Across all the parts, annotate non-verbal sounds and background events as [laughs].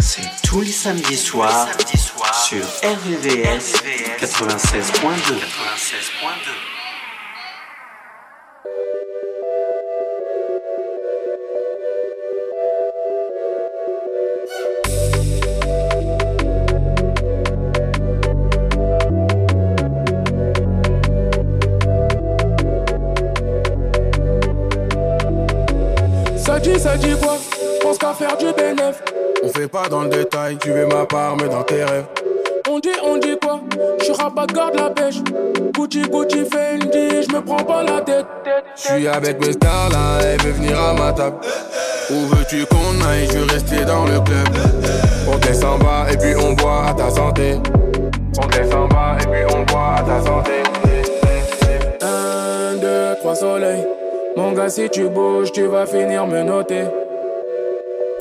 C'est tous les samedis soirs sur RVVS 96.2. Faire du bénéf. On fait pas dans le détail, tu veux ma part, mais dans tes rêves. On dit, on dit quoi? Je rabat garde la pêche. Gucci, Gucci, Fendi, je me prends pas la tête. Je suis avec mes stars là, elle veut venir à ma table. Où veux-tu qu'on aille? Je veux rester dans le club. On descend bas et puis on boit à ta santé. On descend bas et puis on boit à ta santé. Un, deux, trois soleils. Mon gars, si tu bouges, tu vas finir me noter.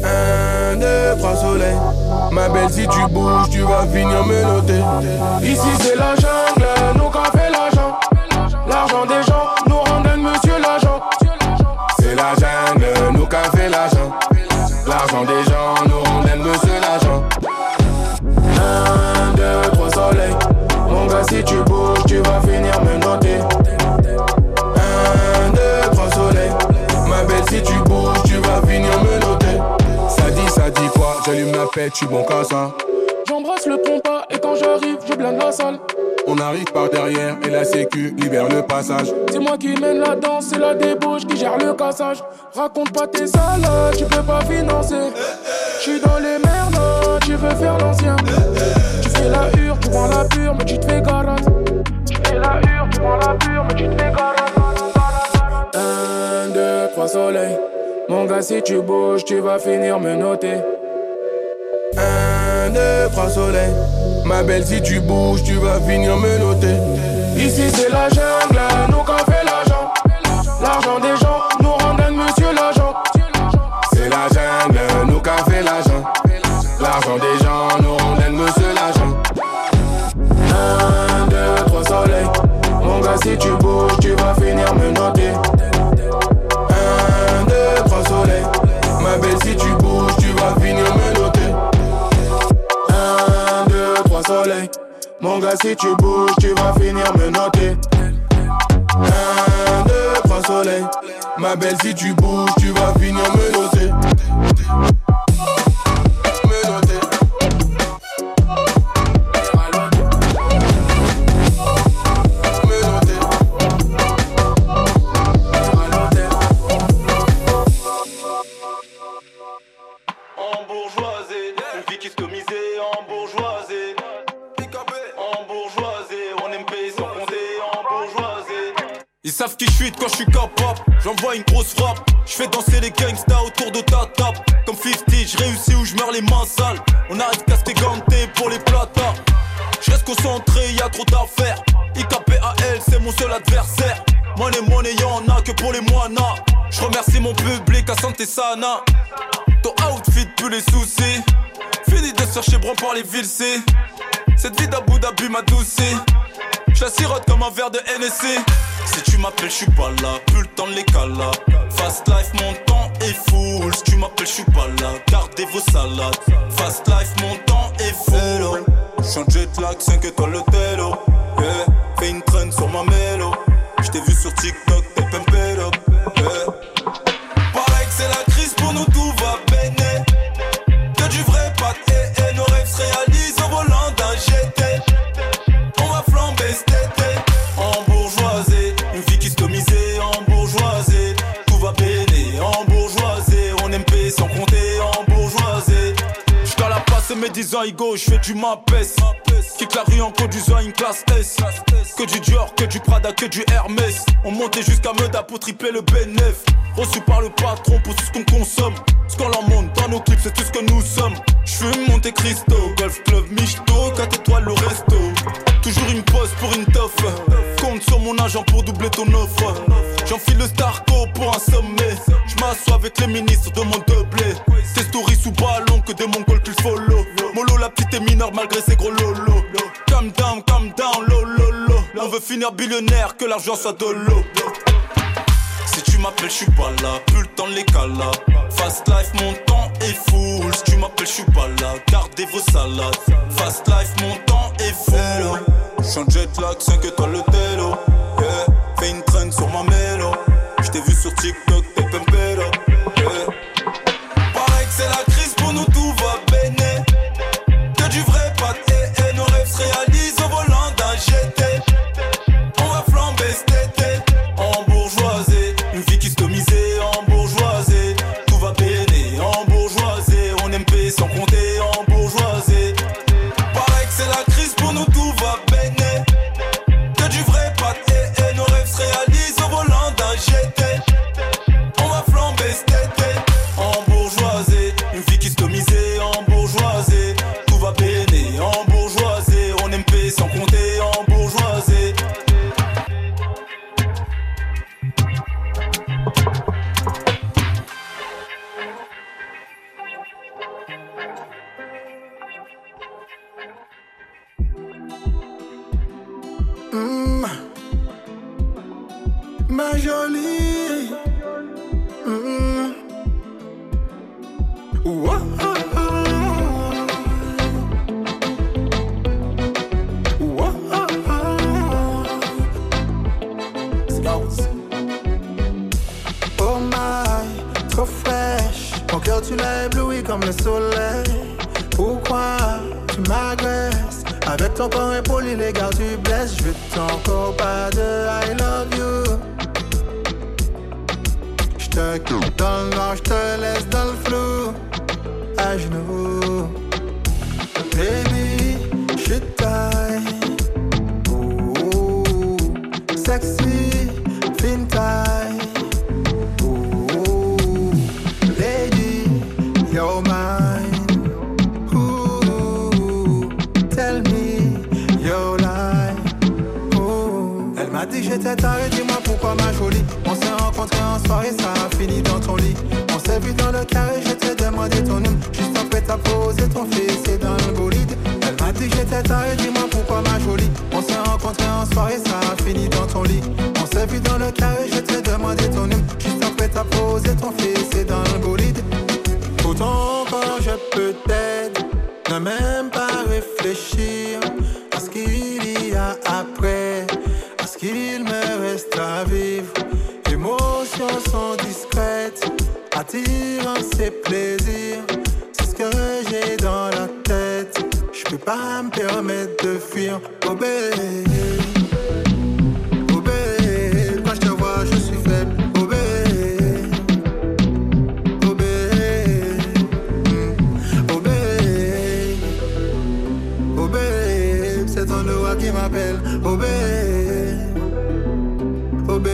Un, deux, trois soleils. Ma belle, si tu bouges, tu vas finir me noter. Ici, c'est la jungle, nous qu'a fait l'argent. L'argent des gens nous rendent monsieur l'agent. C'est la jungle, nous qu'a fait l'argent. L'argent des gens nous rendent monsieur l'agent. Un, deux, trois soleils. Mon gars, si tu bouges, tu vas finir me noter. Je suis bon qu'à ça. J'embrasse le compas et quand j'arrive, je blinde la salle. On arrive par derrière et la sécu libère le passage. C'est moi qui mène la danse, c'est la débauche qui gère le cassage. Raconte pas tes salades, tu peux pas financer. J'suis dans les merdes, tu veux faire l'ancien. Tu fais la hure, tu prends la pure, mais tu te fais garage. Tu fais la hure, tu prends la pure, mais tu te fais garage. Un, deux, trois soleils. Mon gars, si tu bouges, tu vas finir me noter. Un, deux, trois soleils. Ma belle, si tu bouges, tu vas finir me noter. Ici, c'est la jungle, nous qu'a fait l'argent. L'argent des gens nous rendent monsieur l'agent. C'est la jungle, nous qu'a fait l'argent. L'argent des gens nous rendent monsieur l'agent. Un, deux, trois soleils. Mon gars, si tu bouges, tu vas finir me noter. Mon gars, si tu bouges, tu vas finir me noter. Un, deux, trois soleils. Ma belle, si tu bouges, tu vas finir me noter. Savent qui je suis quand je suis capable. J'envoie une grosse frappe. Je fais danser les gangsters autour de ta table. Comme 50, je réussis ou je meurs les mains sales. On arrête casqué ganté pour les plata. Je reste concentré, y a trop d'affaires. IKPAL, c'est mon seul adversaire. Money, money, y'en a que pour les moinas. Je remercie mon public à santé sana. Ton outfit plus les soucis. Fini de chercher bron par les villes. Cette vie d'Abu Dhabi m'a doucé. Je la sirote comme un verre de NSC. Si tu m'appelles, je suis pas là. Plus le temps de les. Fast life, mon temps est full. Si tu m'appelles, je suis pas là. Gardez vos salades. Fast life, mon temps est full. J'suis jet lag, 5 étoiles le télo. Yeah. Fais une traîne sur ma mélo. J't'ai vu sur TikTok, place mes 10 ans ego J'fais du mapes Quitte la rue en conduisant une classe S. Que du Dior, que du Prada, que du Hermès. On montait jusqu'à Meda pour tripler le bénéf Reçu par le patron pour tout ce qu'on consomme. Ce qu'on leur montre dans nos clips c'est tout ce que nous sommes. J'fume Monte Cristo, Golf Club Michto 4 étoiles le resto. Toujours une pause pour une toffe. Compte sur mon agent pour doubler ton offre. J'enfile le Starco pour un sommet. J'm'assois avec les ministres de mon doublé Tes stories sous ballon que des mongols plus follow. Molo la petite est mineure malgré ses gros lolo Calm down, calm down, lo lo lo On veut finir billionnaire, que l'argent soit de l'eau Si tu m'appelles, je suis pas là. Plus le temps les cala. Fast life, mon temps est full. Si tu m'appelles, je suis pas là. Gardez vos salades. Fast life, mon temps est full. J'suis en jet lag, 5 étoiles le télo. Fais une traîne sur ma mélo. J't'ai vu sur TikTok, t'es pimpé carré, je t'ai demandé ton nom. Juste après à poser ton fils et dans le bolide. Pourtant, quand je peux t'aider, ne même pas réfléchir à ce qu'il y a après, à ce qu'il me reste à vivre. Émotions sont discrètes, attirant ses plaisirs. C'est ce que j'ai dans la tête. Je peux pas me permettre de fuir, oh. m'appelle Obé. Obé.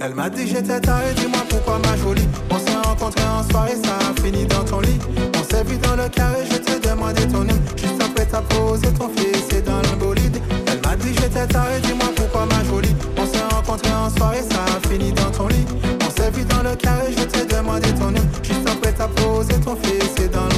Elle m'a dit j'étais taré, dis-moi pourquoi ma jolie. On s'est rencontrés en soirée, ça a fini dans ton lit. On s'est vu dans le carré, je te demandais ton nom. Juste après t'as posé ton fils, c'est dans le bolide. Elle m'a dit j'étais taré, dis-moi pourquoi ma jolie. On s'est rencontrés en soirée, ça a fini dans ton lit. On s'est vu dans le carré, je te demandais ton nom. Juste après t'as posé ton fils, c'est dans le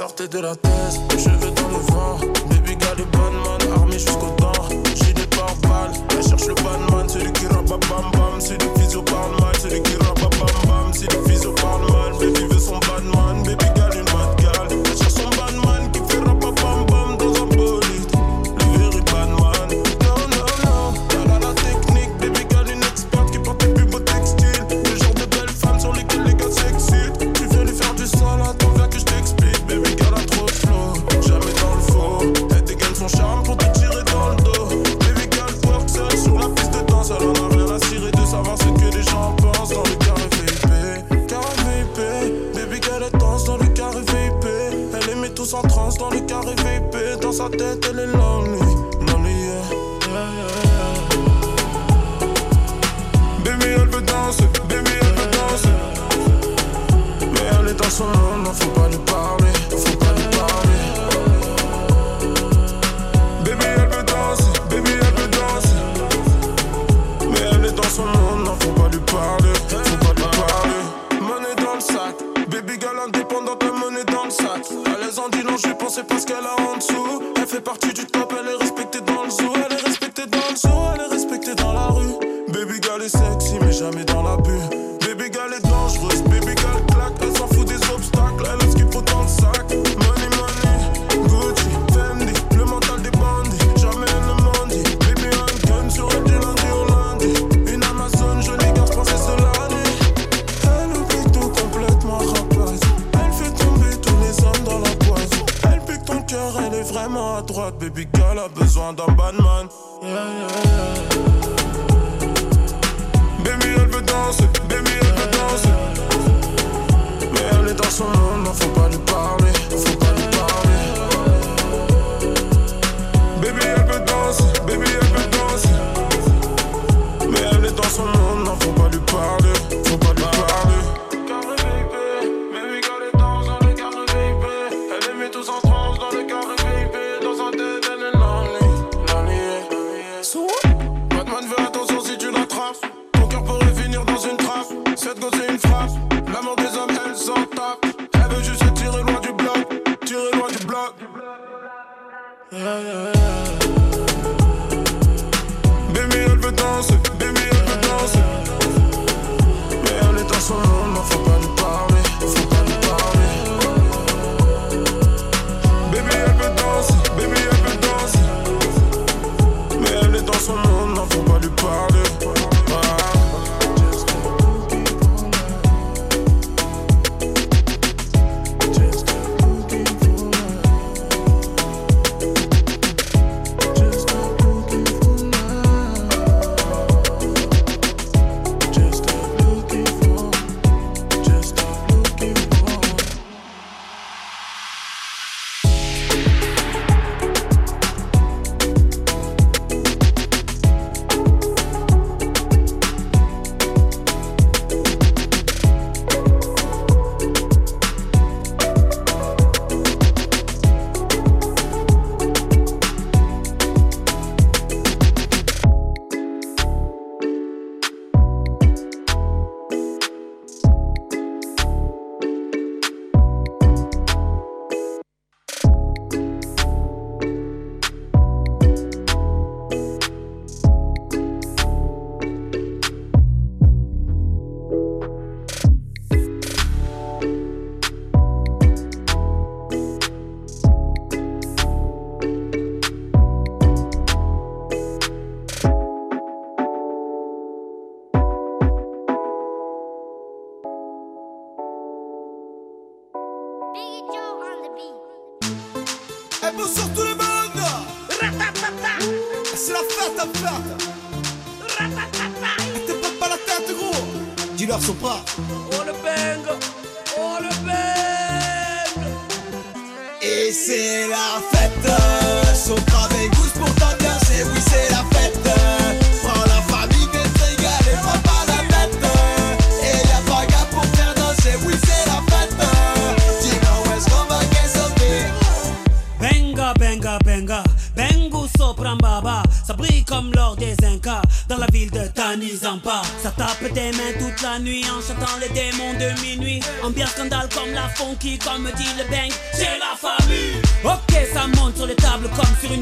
sortez de la thèse, cheveux dans le vent. Baby got le bonne armé jusqu'au temps. J'ai des pare-balles, elle cherche le man celui qui rabat bam bam. Celui qui parle mal, celui qui rabat bam bam. Celui qui parle mal,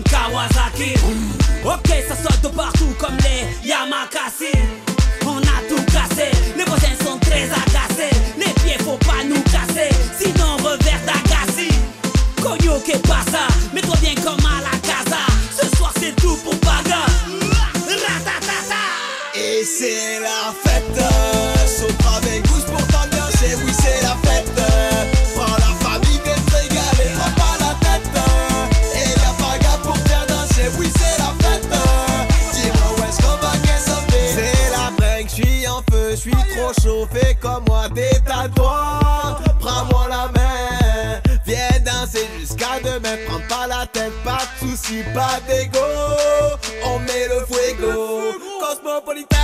Kawasaki. Ok, ça saute de partout comme les Yamakasi. On a tout cassé, les voisins sont très agacés. prends-moi la main. Viens danser jusqu'à demain, prends pas la tête, pas de soucis, pas d'ego. On met le fuego, cosmopolitain.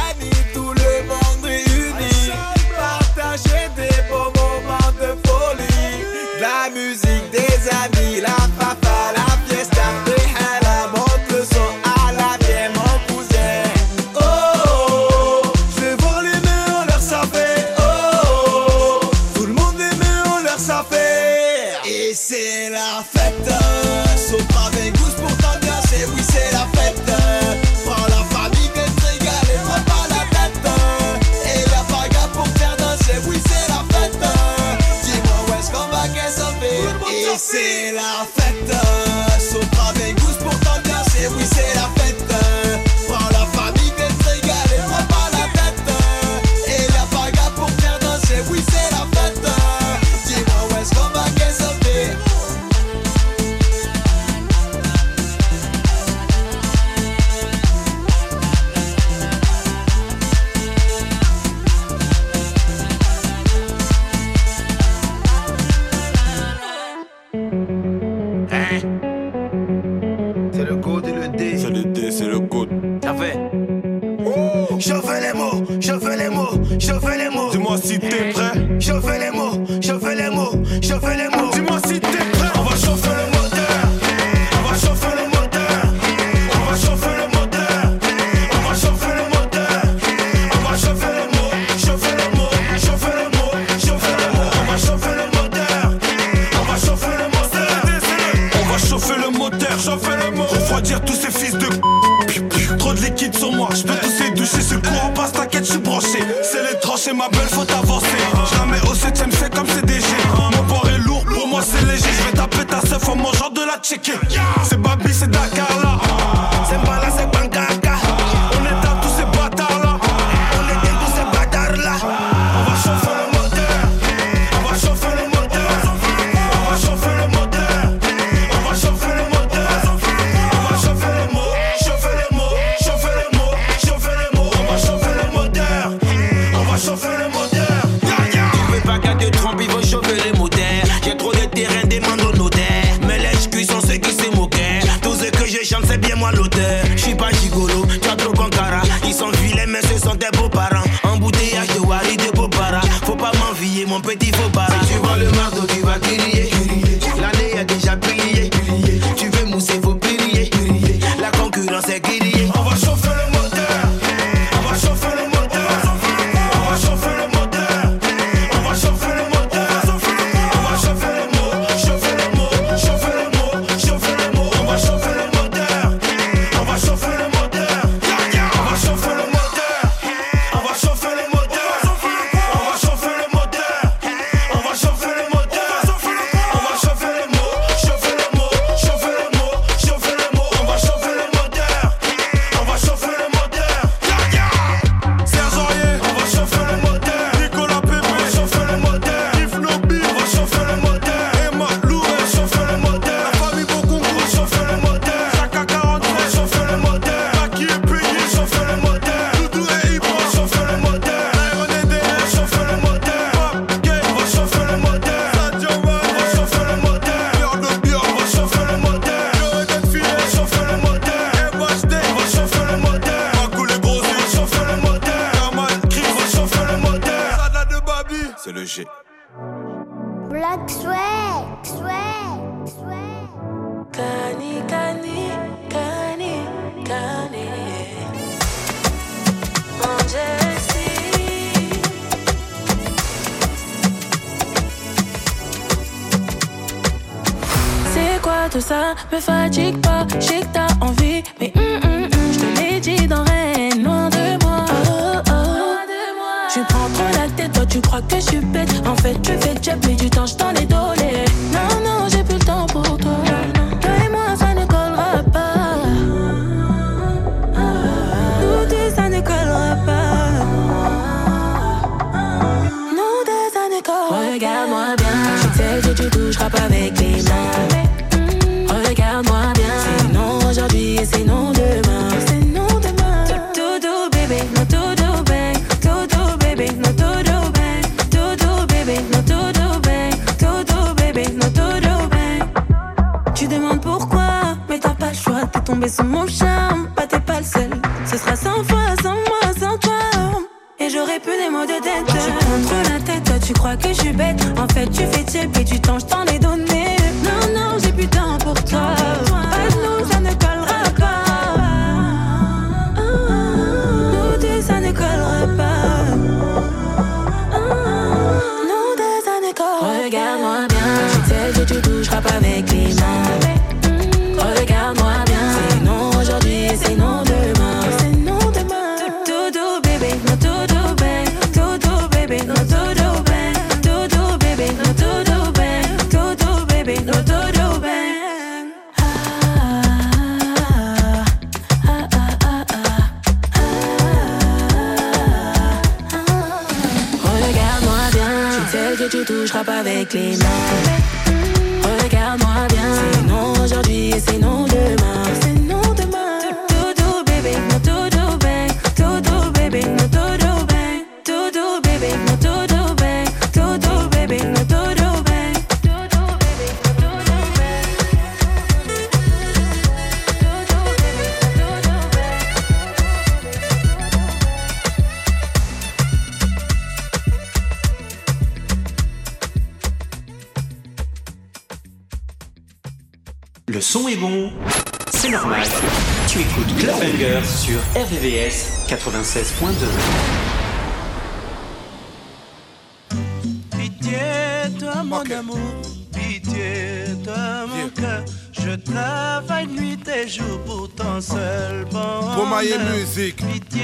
Je travaille nuit et jour pour ton seul bonheur. Bomaye Musique. Pitié,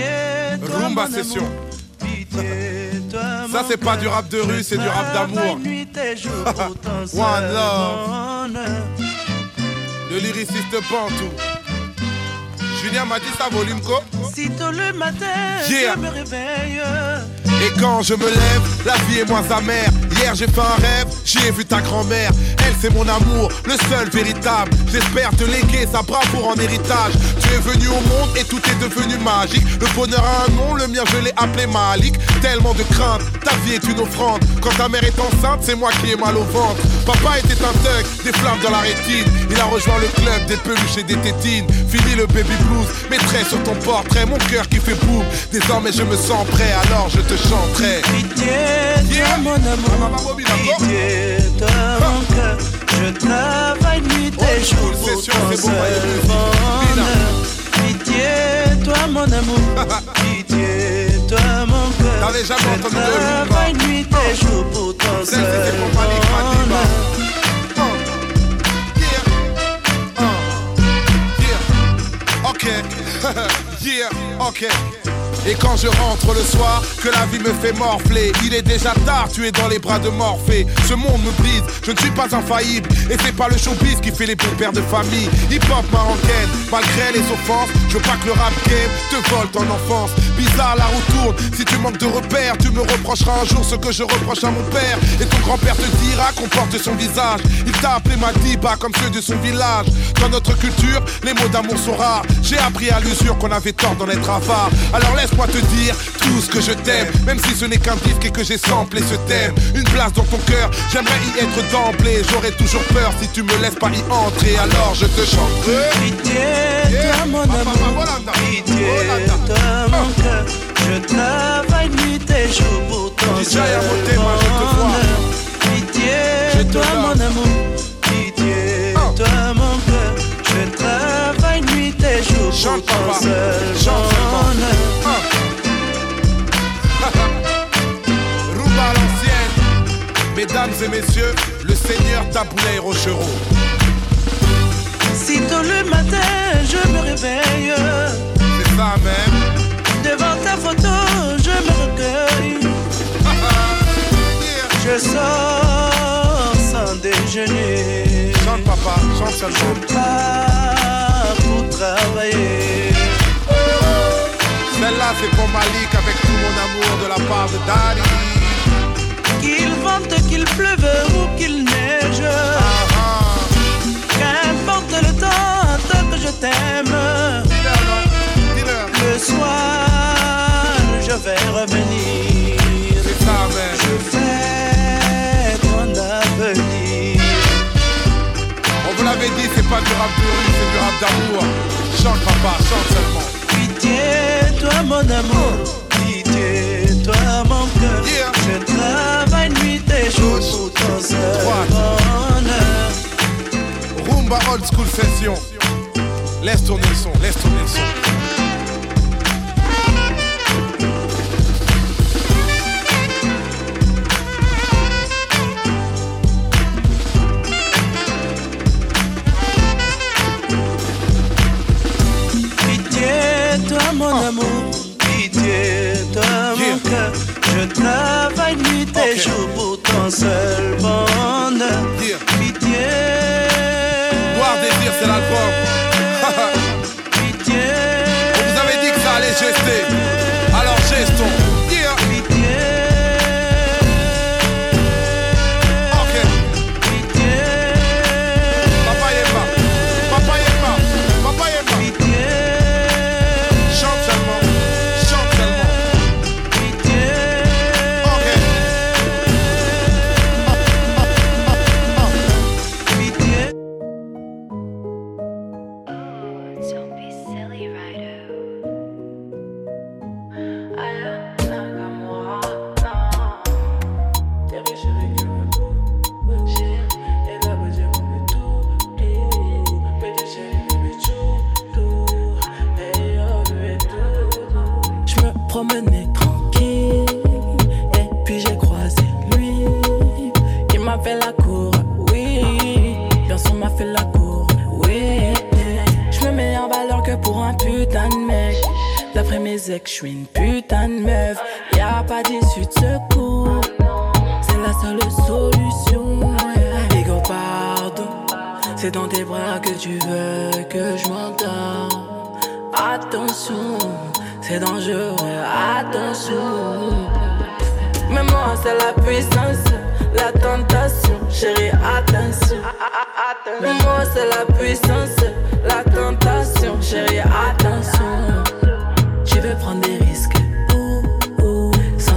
toi Rumba mon Session. amour, Pitié, toi Ça, c'est pas du rap de rue, c'est du rap d'amour. nuit et jour [laughs] pour ton seul One love. bonheur. Le lyriciste Pantou. Julien m'a dit ça, volume co. Si tôt le matin, Yeah. je me réveille. Et quand je me lève, la vie est moins amère. Hier j'ai fait un rêve, j'y ai vu ta grand-mère. Elle c'est mon amour, le seul véritable. J'espère te léguer sa bravoure en héritage. Tu es venu au monde et tout est devenu magique. Le bonheur a un nom, le mien je l'ai appelé Malik. Tellement de crainte, ta vie est une offrande. Quand ta mère est enceinte, c'est moi qui ai mal au ventre. Papa était un thug, des flammes dans la rétine. Il a rejoint le club des peluches et des tétines. Fini le baby blues, mettrai sur ton portrait mon cœur qui fait boum. Désormais je me sens prêt, alors je te chanterai. Mon amour, pitié, toi mon cœur. Je travaille nuit et jour pour session, ton c'est bon, seul Maïlis. bonheur. Pitié, toi mon amour, pitié, toi mon cœur. Je travaille nuit et jour pour seul Et quand je rentre le soir, que la vie me fait morfler, il est déjà tard, tu es dans les bras de Morphée. Ce monde me brise, je ne suis pas infaillible. Et c'est pas le showbiz qui fait les bons pères de famille. Hip-hop marocaine, malgré les offenses, je veux pas que le rap game te vole ton enfance. Bizarre, la roue tourne, si tu manques de repères, tu me reprocheras un jour ce que je reproche à mon père. Et ton grand-père te dira qu'on porte son visage. Il t'a appelé Madiba comme ceux de son village. Dans notre culture, les mots d'amour sont rares. J'ai appris à l'usure qu'on avait tort d'en être avare. Alors laisse-moi te dire tout ce que je t'aime, même si ce n'est qu'un disque et que j'ai samplé ce thème. Une place dans ton cœur, j'aimerais y être d'emblée. J'aurais toujours peur si tu me laisses pas y entrer. Alors je te chanterai. Pitié, toi mon amour, pitié, toi mon cœur. Je travaille nuit et jour pour ton seul bonheur. Pitié, toi mon amour, pitié, toi seul bonheur. Rumba à l'ancienne. Mesdames et messieurs, le seigneur Taboulay Rochereau. Sitôt le matin, je me réveille. C'est ça même. Devant ta photo, je me recueille. [laughs] Je sors sans déjeuner. Chante papa, chante seulement. Pour travailler. Celle-là c'est pour Malik avec tout mon amour de la part de Daddy. Qu'il vente, qu'il pleuve ou qu'il neige. Qu'importe le temps, tant que je t'aime. Le soir, je vais revenir. Je L'avait dit, c'est pas du rap de rue, c'est du rap d'amour. Chante papa, chante seulement. Pitié, toi mon amour, pitié, toi mon cœur. Je travaille nuit et jour pour ton seul bonheur. Rumba old school session. Laisse tourner le son, laisse tourner le son.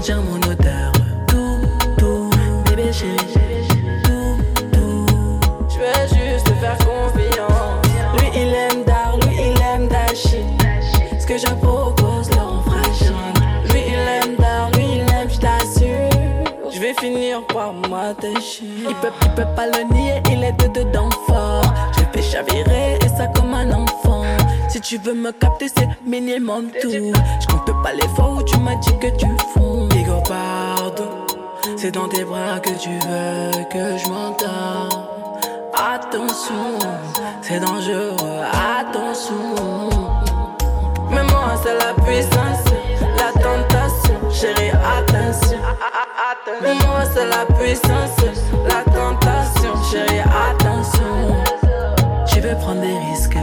Sentir mon odeur, tout, tout, bébé chérie, tout, tout. Je veux juste te faire confiance. Lui, il aime Dar, lui, il aime Dashi. Ce que je propose, leur fragile. Lui, il aime Dar, lui, il aime, je t'assure. Je vais finir par m'attacher. Il peut, il peut pas le nier, il est de dedans fort. Je le fais chavirer et ça comme un enfant. Si tu veux me capter, c'est minimum tout. Je compte pas les fois où tu m'as dit que tu fonds. Ego, pardon. C'est dans tes bras que tu veux que je m'entends. Attention, c'est dangereux, attention. Mais moi, c'est la puissance, la tentation. Chérie, attention. Mais moi, c'est la puissance, la tentation. Chérie, attention. Tu veux prendre des risques,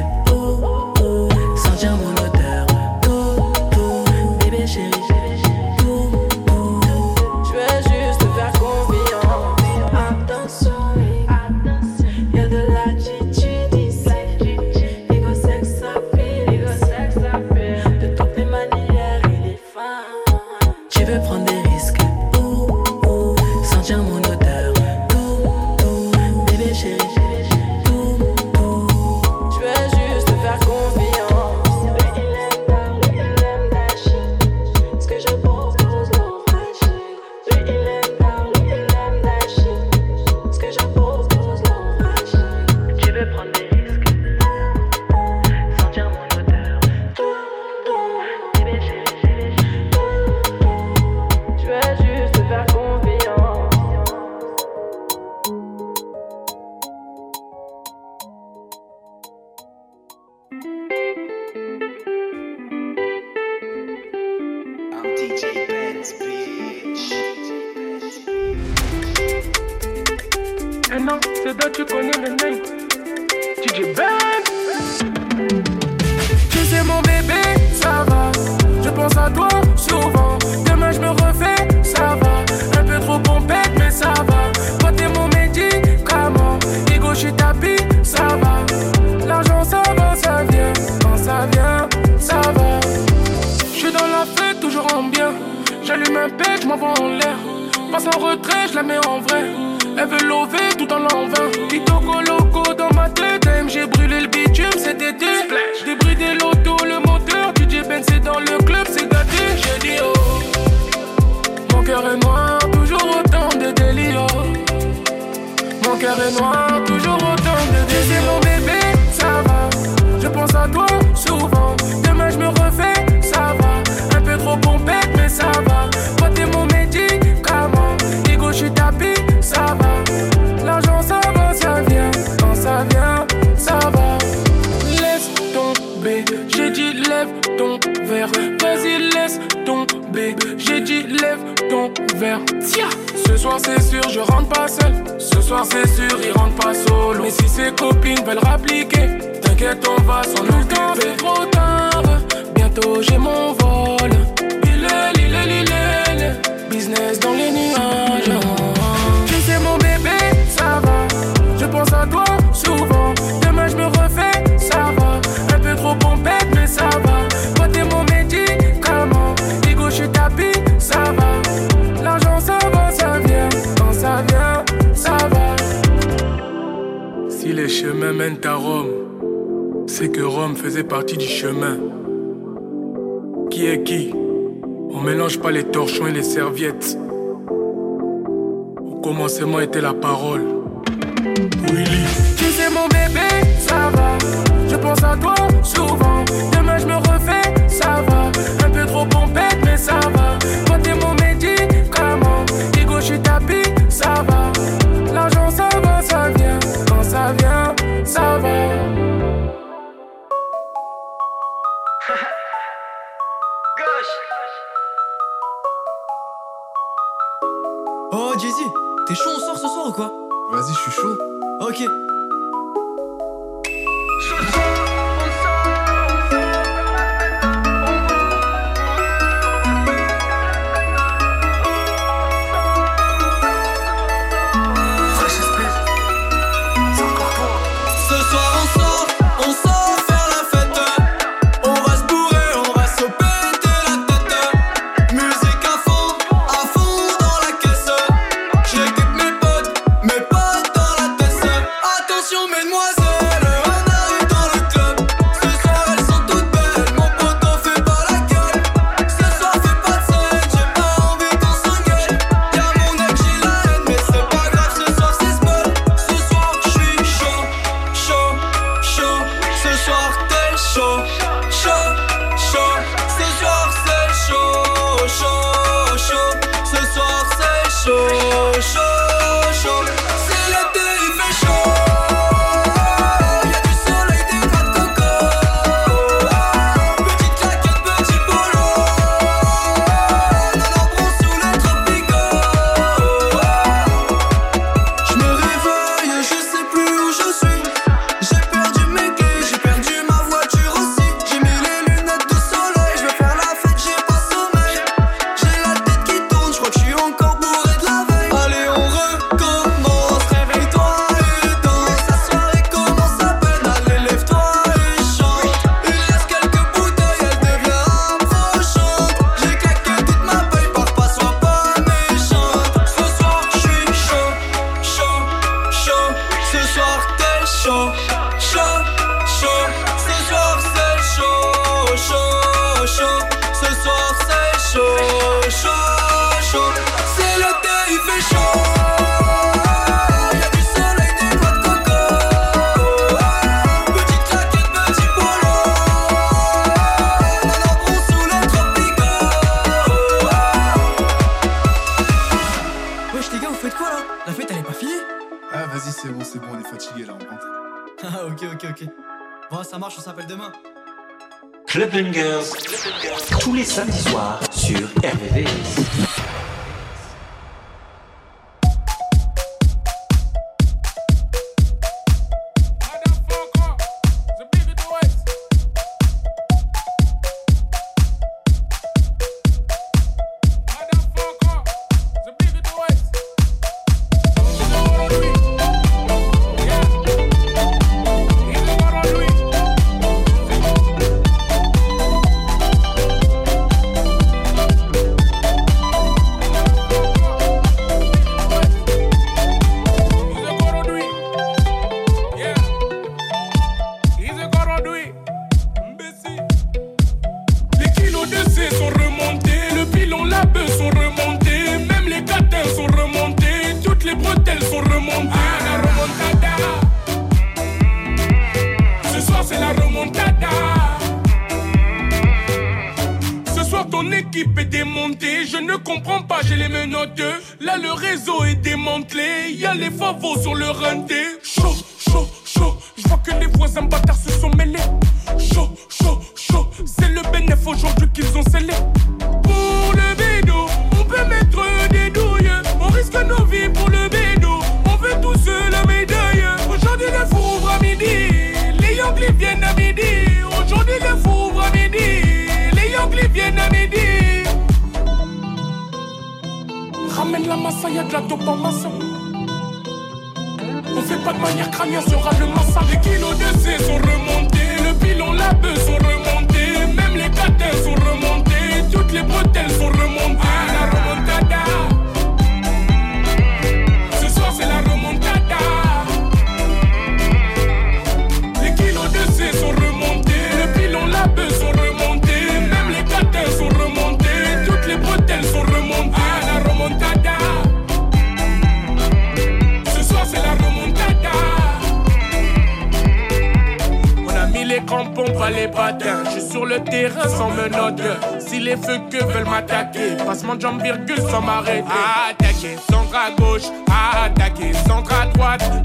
C'est toi, tu connais le name. DJ Ben. Tu sais, mon bébé, ça va. Je pense à toi souvent. Demain, je me refais, ça va. Un peu trop pompette, mais ça va. Toi, t'es mon médicament. Ego, je suis tapis, ça va. L'argent, ça va, ça vient. Quand ça vient, ça va. Je suis dans la fête, toujours en bien. J'allume un pet, je m'envoie en l'air. Passe en retrait, je la mets en vrai. Elle veut lever tout en l'envin. Titoco loco dans ma tête. j'ai brûlé le bitume cet été. Débridé l'auto, le moteur. DJ Ben, c'est dans le club, c'est gâté. J'ai dit oh. Mon cœur est noir, toujours autant de délire. Mon cœur est noir, toujours autant de délire. mon bébé, ça va. Je pense à toi souvent. Demain, je me refais, Ce soir, c'est sûr, je rentre pas seul. Ce soir, c'est sûr, il rentre pas solo. Mais si ses copines veulent rappliquer, t'inquiète, on va s'en occuper. C'est trop tard. Bientôt, j'ai mon vol. Business dans les nuages. Tu sais, mon bébé, ça va. Je pense à toi chemins à Rome, c'est que Rome faisait partie du chemin. Qui est qui? On mélange pas les torchons et les serviettes. Au commencement était la parole. Willy. Tu sais mon bébé, ça va. Je pense à toi souvent. Demain je me refais, ça va. Un peu trop pompette, mais ça va. T'es chaud, on sort ce soir ou quoi? Vas-y, je suis chaud. Ok,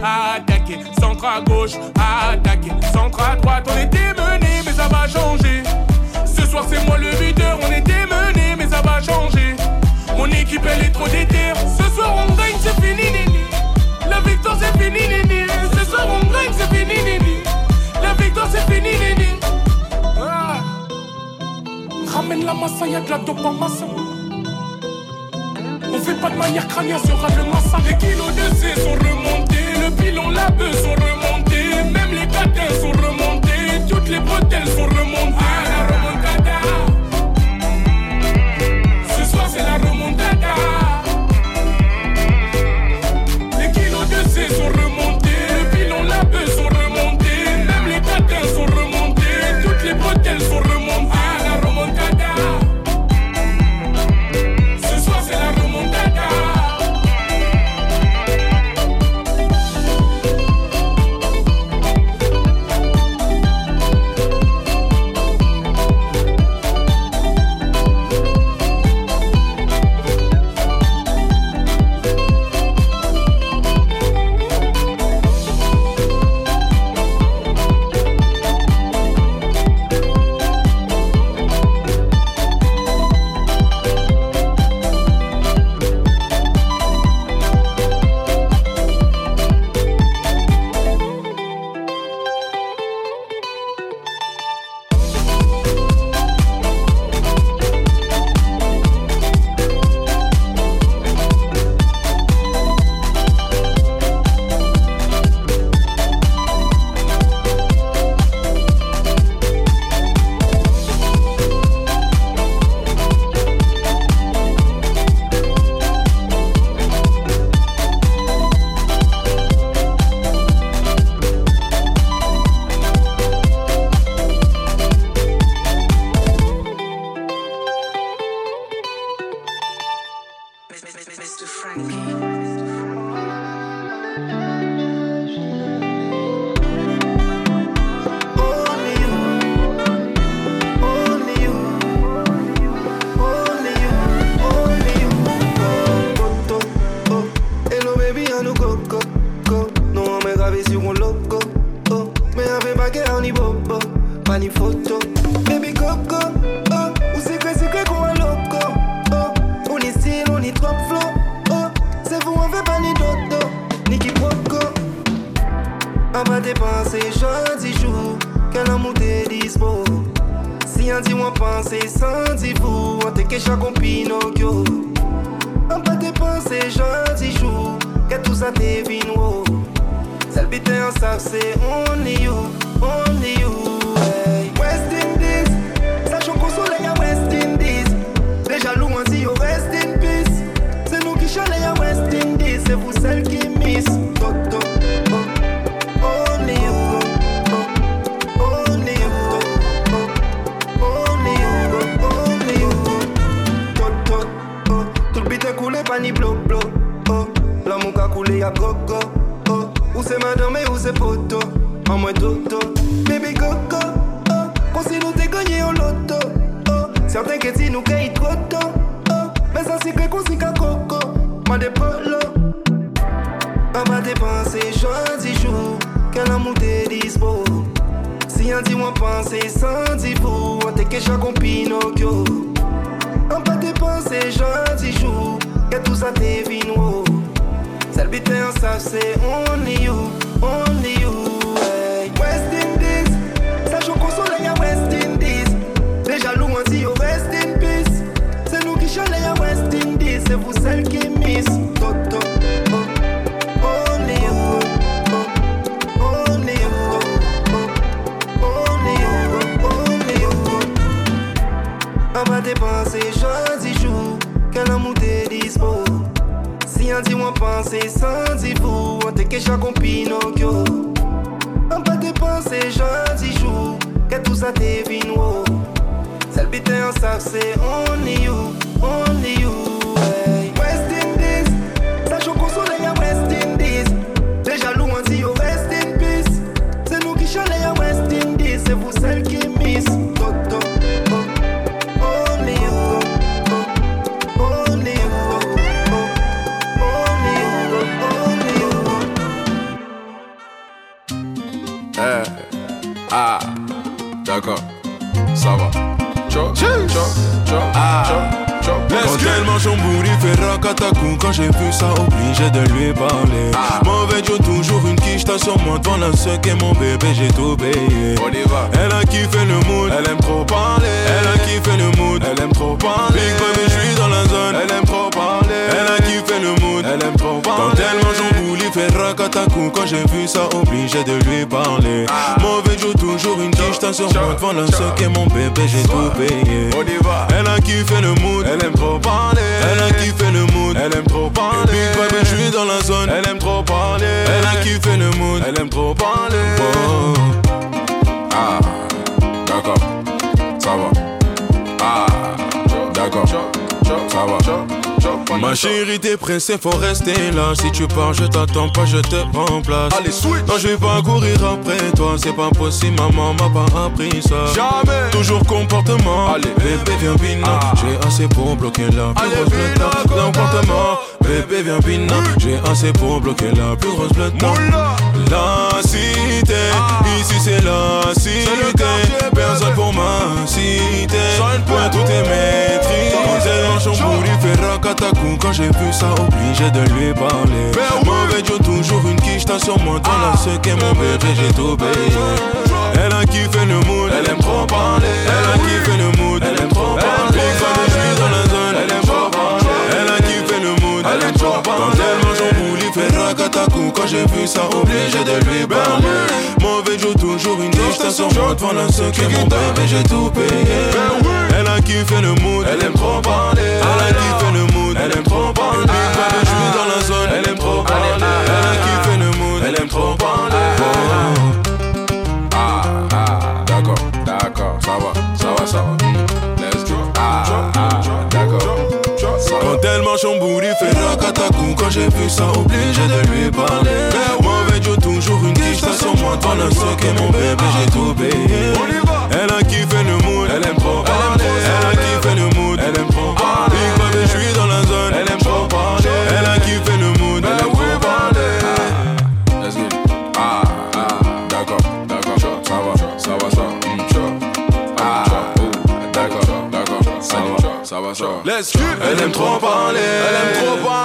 Attaquer centre à gauche, attaquer centre à droite. On était mené, mais ça va changer. Ce soir, c'est moi le buteur. On était mené, mais ça va changer. Mon équipe, elle est trop déter. Ce soir, on gagne, c'est fini, nini. La victoire, c'est fini, nini. Ce soir, on gagne, c'est fini, nini. La victoire, c'est fini, nini. Ah. Ramène la massa, y'a de la dope en massa. On fait pas de manière crânienne, sera le massacre. Les kilos de C sont remontés le bilan, la bœuf sont remontés. Même les patins sont remontés, toutes les bretelles sont remontées. On va dépenser gentil jour Quel amour t'es dispo? Si on dit moi penser sans dire vous On t'es que chaque Pinocchio. On peut dépenser gentil jour Que tout ça devine wow Celle bite en sac c'est only you Only you hey. West Indies Sachant qu'on soleil à West Indies. Déjà loin dit yo rest in peace. C'est nous qui chalez à West Indies C'est vous celles qui miss Toto on va dépenser gentil jour Quel amour t'es dispo Si on dit moi penser sans dire vous On te cache à Pinocchio. On va dépenser gentil jour Que tout ça devine wow Celle bite en sac c'est only you Only you d'accord, ça va. Cho, cho, cho, Ah. cho, cho. Let's Tellement chambouli fait racatacou Quand j'ai vu ça obligé de lui parler Mauvais Joe toujours une quiche T'as sur moi devant la seule et mon bébé j'ai tout payé. Elle a kiffé le mood Elle aime trop parler. Elle a kiffé le mood Elle aime trop parler. Big baby je suis dans la zone Elle aime trop parler. Elle a kiffé le mood Elle aime trop parler. Quand elle mange en boule il fait racatacou Quand j'ai vu ça obligé de lui parler. Mauvais Joe toujours une quiche T'as sur moi devant la seule et mon bébé j'ai tout payé. Elle a kiffé le mood Elle aime trop parler. Elle a kiffé le mood Elle aime trop parler Big baby je suis dans la zone Elle aime trop parler Elle a kiffé le mood Elle aime trop parler Ah D'accord Ça va Ah D'accord Ça va Ma chérie, t'es pressée, faut rester là. Si tu pars, je t'attends pas, je te remplace. Allez, switch. Non, je vais pas courir après toi, c'est pas possible, maman m'a pas appris ça. Jamais. Toujours comportement. Allez, bébé, viens bina. J'ai assez pour bloquer la blotte. Comportement. Bébé, viens bina. J'ai assez pour bloquer la plus grosse blotte. La cité, ici c'est la cité. Personne pour ma cité. Point tout est maîtrisé. Fait racatacou. Quand j'ai vu ça, obligé de lui parler. Mauvais Joe, toujours une quiche, t'as sur moi. Dans la ce qu'est mon bébé, j'ai tout payé. Elle a kiffé le mood, elle aime trop parler. Elle a kiffé le mood, elle aime trop parler. Big fan, je suis dans la Quand elle mange en il fait. Quand j'ai vu ça, obligé de lui parler. Mauvais Joe, toujours une sur moi. Devant la mon bébé, j'ai tout payé. Elle a kiffé le mood, elle aime trop parler. Elle a kiffé le mood, elle aime trop parler. Fan, je suis dans la zone, elle aime trop parler. Elle a kiffé le mood, elle aime trop parler. Ah, ah, d'accord, d'accord, ça va, ça va, ça va. Quand boule, il fait racatacou Quand j'ai vu ça, obligé de lui parler. Mauvais Joe, toujours une t'as sur moi Dans la ce qu'est mon bébé, j'ai tout payé. Elle a kiffé le mood, elle aime trop parler. Elle a kiffé le mood, elle aime trop parler. Big baby, je suis dans la zone, elle aime trop parler. Elle a kiffé le mood, elle aime trop parler. Let's it. Ah, ah, d'accord, d'accord, ça va, ça va, ça va. Mm, Ah, oh, d'accord, d'accord, ça va, ça va, ça va. Elle aime trop parler, elle aime trop parler,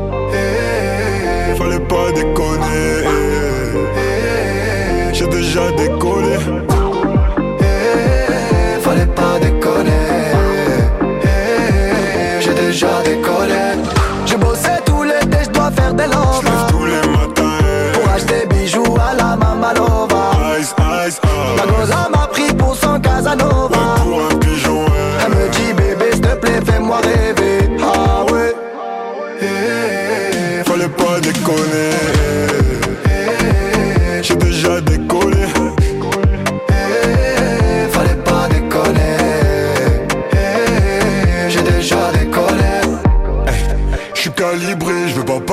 J'ai déjà décollé. Fallait pas déconner. J'ai déjà décollé. J'ai bossé tout l'été, je dois faire des lovas. tous les matins. Pour acheter bijoux à la Mamalova. Ice, ice, La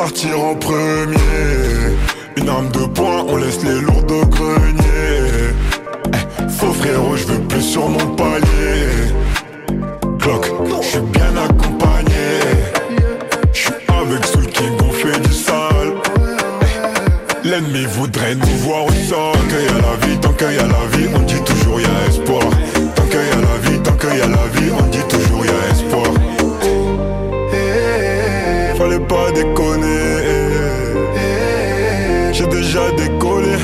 partir en premier. Une arme de poing, on laisse les lourds au grenier. Eh, faux frérot, je veux plus sur mon palier. J'ai déjà décollé.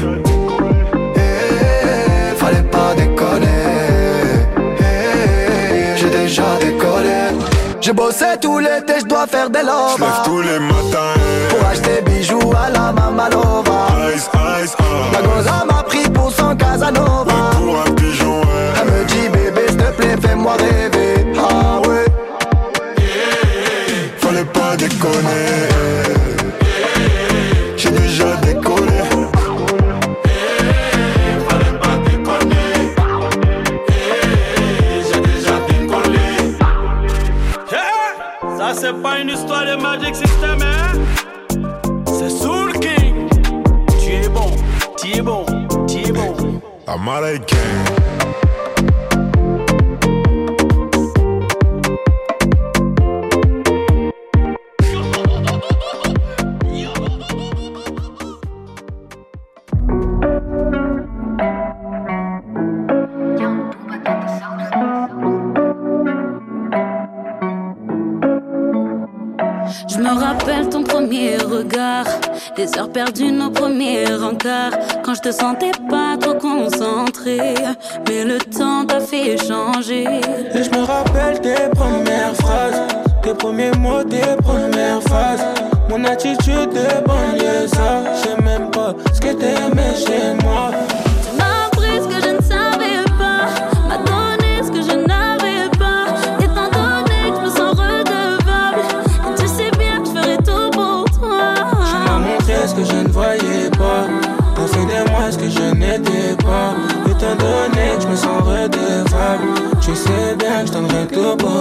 Fallait pas déconner. J'ai déjà décollé. J'ai bossé tout l'été, je dois faire des lovas. J'lève tous les matins. Pour acheter bijoux à la Mamalova. Ice, ice, ah. La goza m'a pris pour son Casanova. Pour un pigeon, Elle me dit bébé, s'il te plaît, fais-moi rêver. Ah ouais. Fallait pas déconner. Je me rappelle ton premier regard, les heures perdues, nos premiers encarts. Quand je te sentais sais bien que je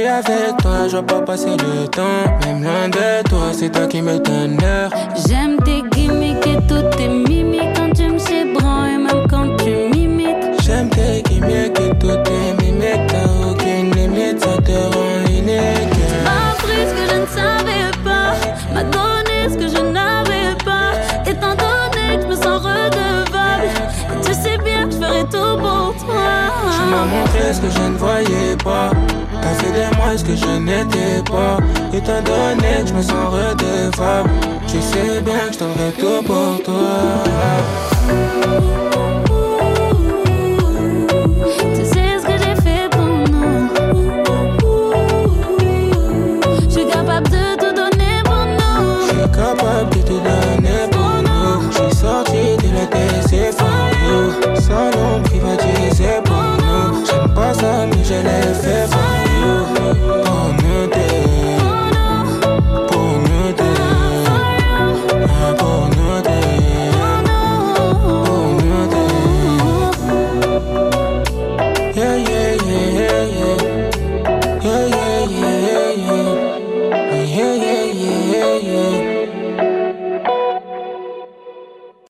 suis avec toi, je vois pas passer le temps. Même loin de toi, c'est toi qui me t'honneur. J'aime tes gimmicks et toutes tes mimiques quand tu me chébranles et même quand tu m'imites. J'aime tes gimmicks et toutes tes mimiques. T'as aucune limite, ça te rend unique. M'a appris ce que je ne savais pas, m'a donné ce que je n'avais pas. Étant donné que je me sens redevable, et tu sais bien que je ferai tout pour toi. Tu m'as montré ce que je ne voyais pas. C'est des mois que je n'étais pas. Et t'as donné que me sens redevable? Je sais bien que je t'enverrai tout pour toi. Tu sais ce que j'ai fait pour nous. Je suis capable de te donner pour nous. Je suis capable de te donner pour nous. J'ai sorti de la décéphale. Sans l'homme qui va dire c'est pour. J'aime pas sa nuit, je l'ai fait. go.